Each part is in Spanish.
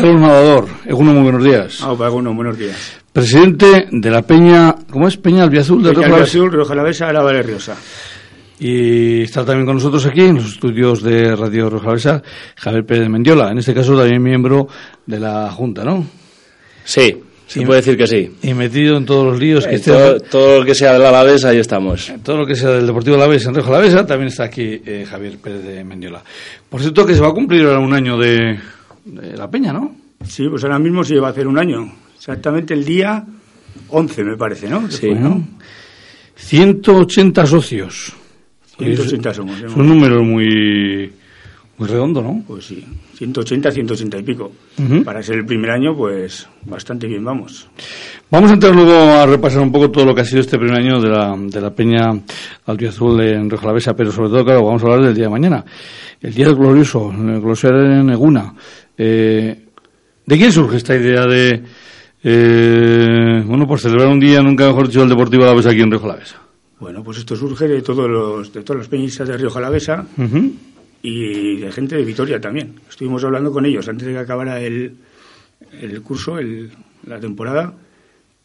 Carlos Nadador, Eguno, muy buenos días. Ah, Eguno, buenos días. Presidente de la Peña, ¿cómo es? Peña Albiazul de Peña Albiazul, Rioja Alavesa, la Valle Riosa. Y está también con nosotros aquí en los estudios de Radio Rioja Alavesa Javier Pérez Mendiola, en este caso también miembro de la Junta, ¿no? Sí, se puede decir que sí. Y metido en todos los líos. que todo, todo, lo que sea del Alavés, ahí estamos. Todo lo que sea del Deportivo Alavés en Rioja Alavesa, también está aquí eh, Javier Pérez de Mendiola. Por cierto, que se va a cumplir ahora un año de, de la Peña, ¿no? Sí, pues ahora mismo se va a hacer un año. Exactamente el día 11, me parece, ¿no? Sí, ¿no? 180 socios. 180 somos. Es un número muy, muy redondo, ¿no? Pues sí, 180, 180 y pico. Para ser el primer año, pues bastante bien vamos. Vamos a entrar luego a repasar un poco todo lo que ha sido este primer año de la, de la Peña Azul en Rioja Alavesa, pero sobre todo, claro, vamos a hablar del día de mañana. El día del glorioso, el glorioso en Eguna. Eh, ¿De quién surge esta idea de, eh, bueno, por celebrar un día, nunca mejor dicho, el Deportivo Alavesa aquí en Río Alavesa? Bueno, pues esto surge de todos los, de todos los peñistas de Río Alavesa y de gente de Vitoria también. Estuvimos hablando con ellos antes de que acabara el, el curso, el, la temporada,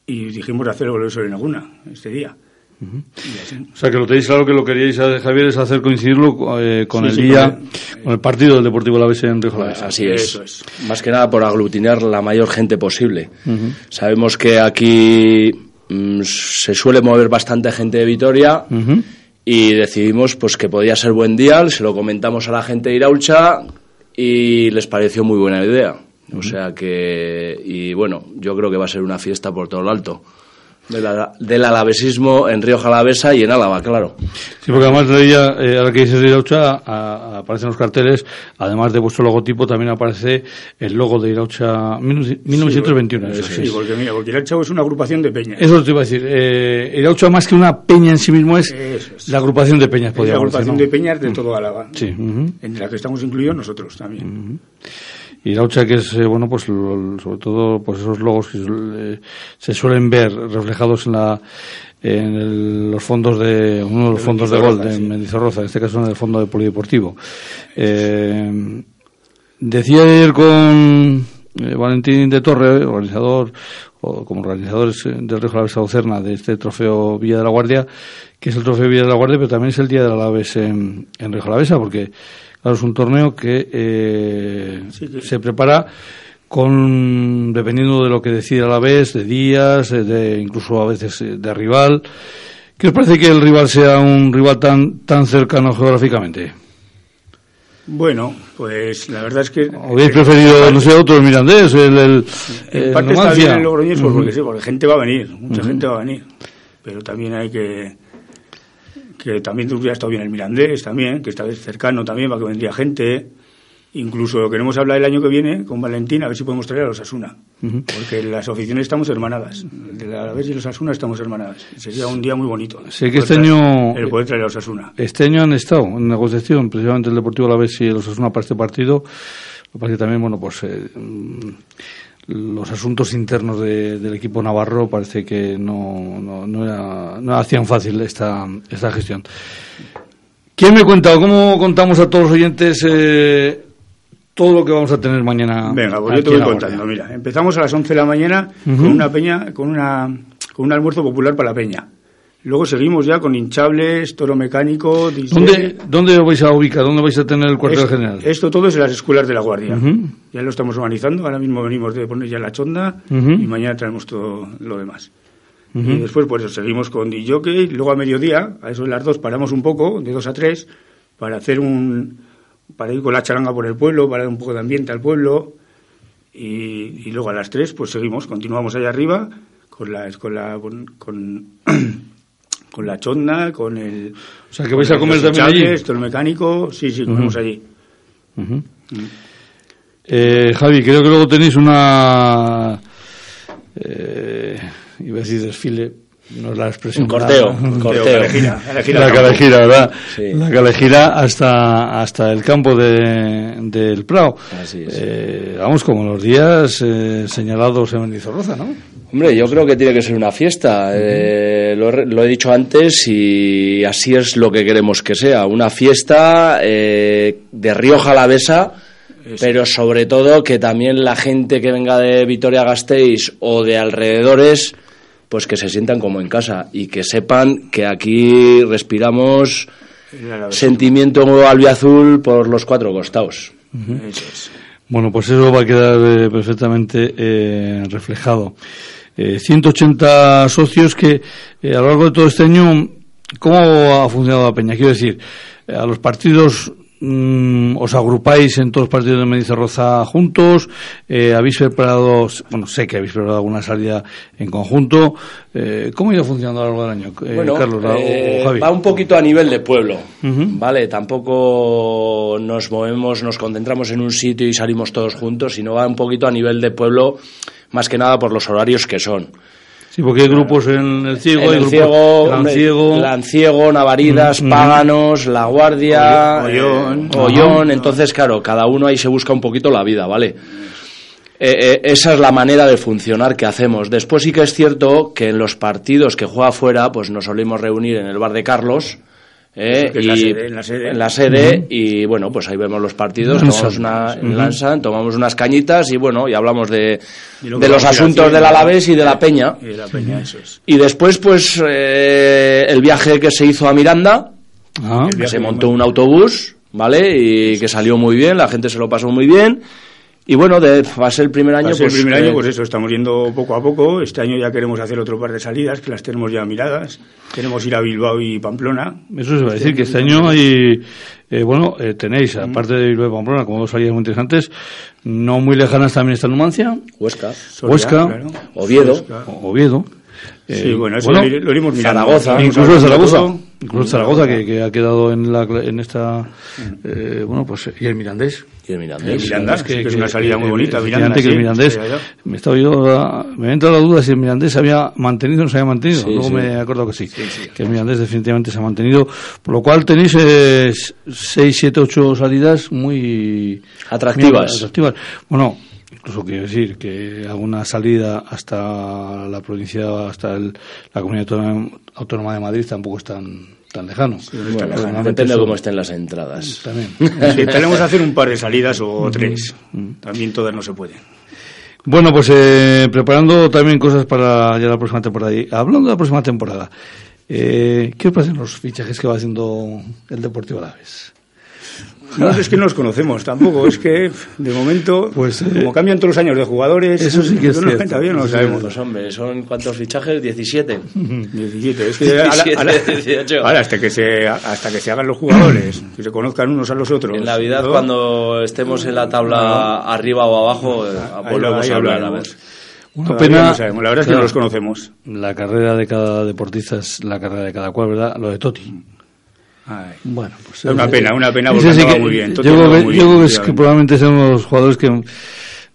y dijimos hacer el en Laguna este día. O sea, que lo tenéis claro que lo queríais, eh, Javier, es hacer coincidirlo eh, con el día, con el partido del Deportivo Alavés en Río Así es. Más que nada por aglutinar la mayor gente posible. Sabemos que aquí mm, se suele mover bastante gente de Vitoria y decidimos pues que podía ser buen día, se lo comentamos a la gente de Iraucha y les pareció muy buena idea. O sea que, y bueno, yo creo que va a ser una fiesta por todo lo alto del alavesismo en Río Jalavesa y en Álava, claro. Sí, porque además de ella, eh, ahora que dices de Iraucha, aparecen los carteles, además de vuestro logotipo, también aparece el logo de Iraucha 1921. Sí, porque mira, porque Iraucha es una agrupación de peñas. Eso te iba a decir. Eh, Iraucha más que una peña en sí mismo es, la agrupación de peñas, podríamos La agrupación de peñas de todo Álava. Sí. En la que estamos incluidos nosotros también Laucha que es eh, bueno pues sobre todo pues esos logos que eh, se suelen ver reflejados en la en los fondos de uno de los fondos de gol de Mendizorroza en este caso en el fondo de polideportivo. Eh, decía ayer con Valentín de Torre organizador o como organizadores del Río Alavés Ocerna de este trofeo Villa de la Guardia que es el trofeo Villa de la Guardia pero también es el día de la Alavés en, en Río Alavesa porque Claro, es un torneo que, eh, se prepara con, dependiendo de lo que decida la vez, de días, eh, de, incluso a veces eh, de rival. ¿Qué os parece que el rival sea un rival tan, tan cercano geográficamente? Bueno, pues la verdad es que... ¿Habéis preferido, no sé, otro Mirandés? El, el, en parte está bien el Logroñés, porque sí, porque gente va a venir, mucha gente va a venir. Pero también hay que que también hubiera estado bien el Mirandés, también, que está cercano también para que vendría gente. Incluso queremos hablar el año que viene con Valentín a ver si podemos traer a los Asuna. Porque las oficinas estamos hermanadas. De la vez y los Asuna estamos hermanadas. Sería un día muy bonito. Sé que este año. El poder traer a los Asuna. Este año han estado en negociación, precisamente el Deportivo Alavés y los Asuna para este partido. Lo que también, bueno, pues. Eh, los asuntos internos del equipo navarro parece que no, no, no, hacían fácil esta, esta gestión. ¿Quién me cuenta cómo contamos a todos los oyentes eh, todo lo que vamos a tener mañana? Venga, pues yo te voy contando. Mira, empezamos a las 11 de la mañana con una peña, con, una, con un almuerzo popular para la peña. Luego seguimos ya con hinchables, toro mecánico. ¿Dónde, ¿Dónde vais a ubicar? ¿Dónde vais a tener el cuartel general? Esto todo es en las escuelas de la Guardia. Ya lo estamos organizando. Ahora mismo venimos de poner ya la chonda y mañana traemos todo lo demás. Y después, pues seguimos con DJ. Luego a mediodía, a eso de las dos, paramos un poco, de dos a tres, para hacer un. para ir con la charanga por el pueblo, para dar un poco de ambiente al pueblo. Y, luego a las tres, pues seguimos, continuamos allá arriba con la. con, la, con con la chonda, con el... O sea, que vais a comer también allí. Esto, el mecánico, sí, sí, comemos allí. eh, Javi, creo que luego tenéis una... Eh, iba a decir desfile, no es la expresión. Un corteo, un corteo. la calejira, ¿verdad? Sí. La calejira hasta, hasta el campo de, del Prado. Así es. Eh, vamos, como los días eh, señalados en Mendizorroza, ¿no? Hombre, yo creo que tiene que ser una fiesta. Eh, lo, he dicho antes y así es lo que queremos que sea. Una fiesta eh, de Río Jalavesa pero sobre todo que también la gente que venga de Vitoria-Gasteiz o de alrededores, pues que se sientan como en casa y que sepan que aquí respiramos sentimiento albiazul por los cuatro costados. Bueno, pues eso va a quedar eh, perfectamente eh, reflejado. 180 socios que a lo largo de todo este año, ¿cómo ha funcionado la peña? Quiero decir, a los partidos Mm, os agrupáis en todos los partidos de Medizarroza juntos, eh, habéis preparado, bueno, sé que habéis preparado alguna salida en conjunto. Eh, ¿Cómo ha ido funcionando a lo largo del año, eh, bueno, Carlos Va un poquito a nivel de pueblo, ¿vale? Tampoco nos movemos, nos concentramos en un sitio y salimos todos juntos, sino va un poquito a nivel de pueblo, más que nada por los horarios que son. Sí, porque hay grupos en el Ciego, en el Ciego, Lanciego, Lanciego, Navaridas, Páganos, La Guardia, Ollón, Ollón, entonces claro, cada uno ahí se busca un poquito la vida, ¿vale? Eh, eh, esa es la manera de funcionar que hacemos. Después sí que es cierto que en los partidos que juega fuera, pues nos solemos reunir en el bar de Carlos, ¿eh? y en la sede, y bueno pues ahí vemos los partidos tomamos una tomamos unas cañitas y bueno y hablamos de, de los asuntos del Alavés y de la Peña. y, después pues eh, el viaje que se hizo a Miranda ah. se montó un autobús vale y que salió muy bien la gente se lo pasó muy bien y bueno, de, va a ser el primer año. pues, el primer año, pues eso, estamos yendo poco a poco. Este año ya queremos hacer otro par de salidas, que las tenemos ya miradas. Queremos ir a Bilbao y Pamplona. Eso se va a decir, que este año hay, eh, bueno, eh, tenéis, aparte de Bilbao y Pamplona, como dos salidas muy interesantes, no muy lejanas también está Numancia. Huesca. Huesca. Oviedo. Oviedo. sí, bueno, eso lo, iremos mirando. Zaragoza. Incluso Zaragoza. Incluso Zaragoza, que, que, ha quedado en, la, en esta. Eh, bueno, pues. Y el Mirandés. Y el Mirandés. El Mirandés, que, es una salida muy bonita. Miranda, que el Mirandés. me, estaba yo, me ha entrado la duda si el Mirandés se había mantenido o no se había mantenido. Luego me acuerdo que sí, Que el Mirandés definitivamente se ha mantenido. Por lo cual tenéis eh, 6, 7, 8 salidas muy. Atractivas. atractivas. Bueno, incluso quiero decir que alguna salida hasta la provincia, hasta el, la comunidad autónoma de Madrid tampoco es tan tan lejano. depende de cómo estén las entradas. También. Intentaremos hacer un par de salidas o tres. También todas no se pueden. Bueno, pues eh, preparando también cosas para ya la próxima temporada. Y hablando de la próxima temporada, eh, ¿qué os parecen los fichajes que va haciendo el Deportivo Alavés? No, es que no los conocemos tampoco, es que de momento, pues, eh, como cambian todos los años de jugadores, eso sí que es cierto. Todavía no lo sabemos. Pues hombre, ¿son cuántos fichajes? 17. 17, es que ahora, hasta, que se, hasta que se hagan los jugadores, que se conozcan unos a los otros. En Navidad, cuando estemos en la tabla arriba o abajo, volvemos a hablar. A ver. Una pena, no sabemos, la verdad es que no los conocemos. La carrera de cada deportista es la carrera de cada cual, ¿verdad? Lo de Toti. Bueno, pues es una pena, una pena porque no va muy bien. Yo creo que, es que probablemente sean los jugadores que,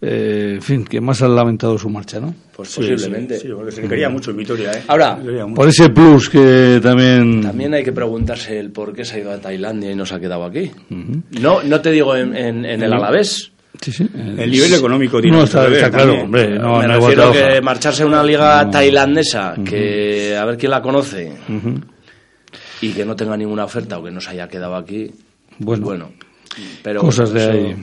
eh, en fin, que más han lamentado su marcha, ¿no? Pues posiblemente. Sí, porque se le quería mucho en Vitoria, ¿eh? Ahora, por ese plus que también... También hay que preguntarse el por qué se ha ido a Tailandia y no se ha quedado aquí. No no te digo en, en, el Alavés, Sí, sí. El nivel económico tiene no, está, claro, hombre. No, Me refiero que marcharse a una liga tailandesa, que a ver quién la conoce, y que no tenga ninguna oferta o que no se haya quedado aquí, bueno, bueno pero cosas de ahí.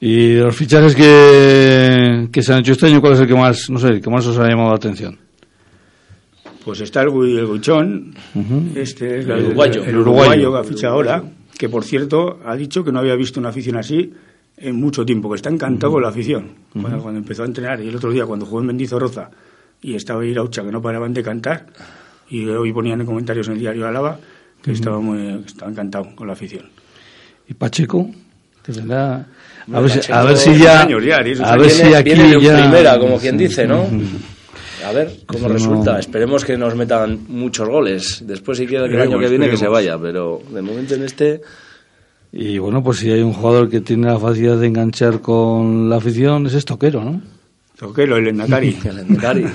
Y los fichajes que, que se han hecho este año, ¿cuál es el que más, no sé, el que más os ha llamado la atención? Pues está el, el Guichón, este el, uruguayo. El, uruguayo que ha fichado ahora, que por cierto ha dicho que no había visto una afición así en mucho tiempo, que está encantado con la afición. cuando, empezó a entrenar y el otro día cuando jugó en Mendizorroza y estaba Iraucha que no paraban de cantar, y hoy ponían en comentarios en el diario Álava que estaba muy estaba encantado con la afición. ¿Y Pacheco? A ver, si, a ver si ya, a ver si aquí ya primera como quien dice no a ver cómo resulta esperemos que nos metan muchos goles. Después si quiere el año que viene que se vaya pero de momento en este y bueno pues si hay un jugador que tiene la facilidad de enganchar con la afición es Estoquero ¿no? Toquero el Endacari. El Endacari.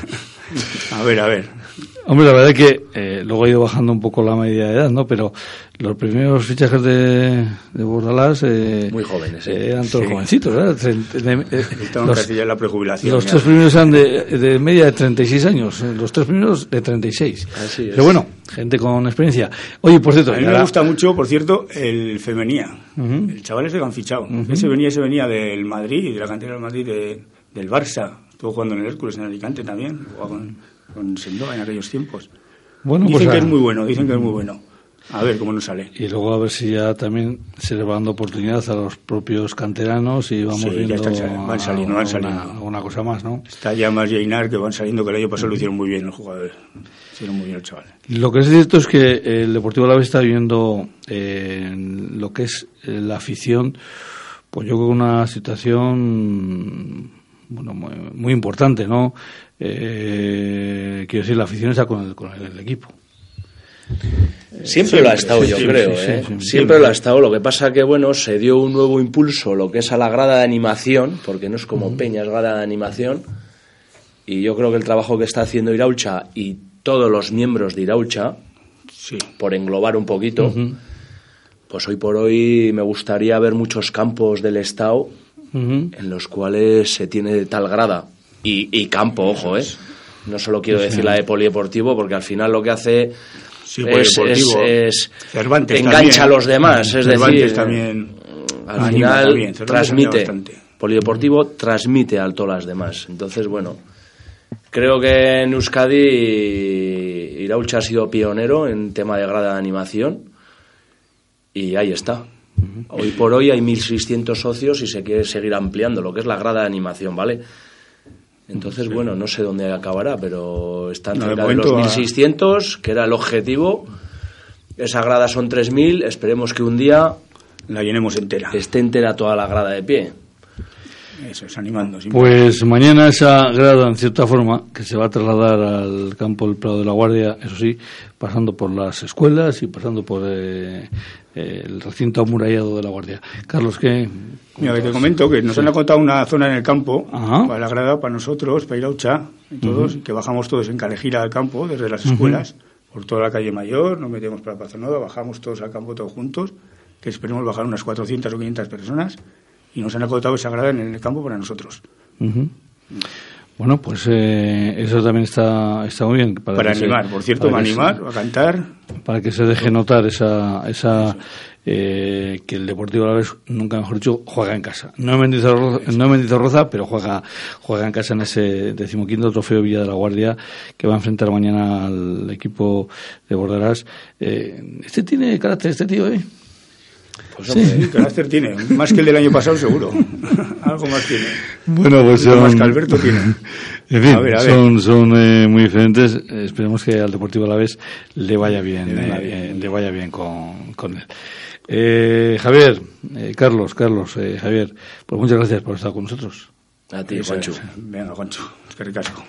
A ver a ver Hombre, la verdad es que eh, luego ha ido bajando un poco la media de edad, ¿no? Pero los primeros fichajes de, de Bordalás... Eh, Muy jóvenes, ¿eh? Eran todos jovencitos, ¿verdad? Eh, los, la prejubilación. Los tres primeros eran de, de, media de 36 años, los tres primeros de 36. Así es. Pero bueno, gente con experiencia. Oye, por cierto... A mí me gusta mucho, por cierto, el Femenía. El chaval ese que han fichado. Ese venía, ese venía del Madrid, de la cantera del Madrid, del Barça. Estuvo jugando en el Hércules, en Alicante también. Jugaba con, con Sendoa en aquellos tiempos. Bueno, dicen pues que es muy bueno, dicen que es muy bueno. A ver cómo nos sale. Y luego a ver si ya también se le va dando oportunidad a los propios canteranos y vamos viendo van saliendo, van saliendo. Una, cosa más, ¿no? Está ya más Lleinar que van saliendo, que el año pasado lo hicieron muy bien los jugadores. Hicieron muy bien el chaval. Lo que es cierto es que el Deportivo Alavés está viviendo eh, lo que es eh, la afición, pues yo creo que una situación bueno, muy, importante, ¿no? Eh, quiero decir, la afición está con el, con el equipo. Siempre, lo ha estado, yo creo. ¿eh? siempre lo ha estado. Lo que pasa que, bueno, se dio un nuevo impulso, lo que es a la grada de animación, porque no es como Peñas grada de animación. Y yo creo que el trabajo que está haciendo Iraucha y todos los miembros de Iraucha, por englobar un poquito, pues hoy por hoy me gustaría ver muchos campos del Estado en los cuales se tiene tal grada. Y, campo, ojo, ¿eh? No solo quiero decir la de polideportivo, porque al final lo que hace es, engancha a los demás, es decir, también al final transmite, polideportivo transmite a todas las demás. Entonces, bueno, creo que en Euskadi Iraucha ha sido pionero en tema de grada de animación y ahí está. Hoy por hoy hay 1.600 socios y se quiere seguir ampliando lo que es la grada de animación, ¿vale? Entonces, bueno, no sé dónde acabará, pero están cerca de, los 1.600, que era el objetivo. Esa grada son 3.000, esperemos que un día... La llenemos entera. Esté entera toda la grada de pie. Eso es, animando. Pues mañana esa grada, en cierta forma, que se va a trasladar al campo del Prado de la Guardia, eso sí, pasando por las escuelas y pasando por eh, el recinto amurallado de la Guardia. Carlos, ¿qué? Mira, te comento que nos han contado una zona en el campo, para la grada, para nosotros, para ir a todos, que bajamos todos en Calejira al campo, desde las escuelas, por toda la calle Mayor, nos metemos para Plaza Nueva, bajamos todos al campo todos juntos, que esperemos bajar unas 400 o 500 personas, y nos han acotado esa grada en el campo para nosotros. Bueno, pues eh, eso también está, está muy bien. Para, animar, por cierto, para, animar, a cantar. Para que se deje notar esa, esa eh, que el Deportivo Alavés, nunca mejor dicho, juega en casa. No en Mendizorroza, no Roza, pero juega, juega en casa en ese decimoquinto trofeo Villa de la Guardia que va a enfrentar mañana al equipo de Borderas. Eh, este tiene carácter, este tío, ¿eh? Pues sí. carácter tiene, más que el del año pasado seguro. Algo más tiene. Bueno, pues son... Más que Alberto tiene. En fin, son, son eh, muy diferentes. esperemos que al Deportivo Alavés le vaya bien, le vaya eh, bien, le vaya bien con, con él. Eh, Javier, eh, Carlos, Carlos, eh, Javier, pues muchas gracias por estar con nosotros. A ti, Juancho. Venga, Juancho, es que ricasco.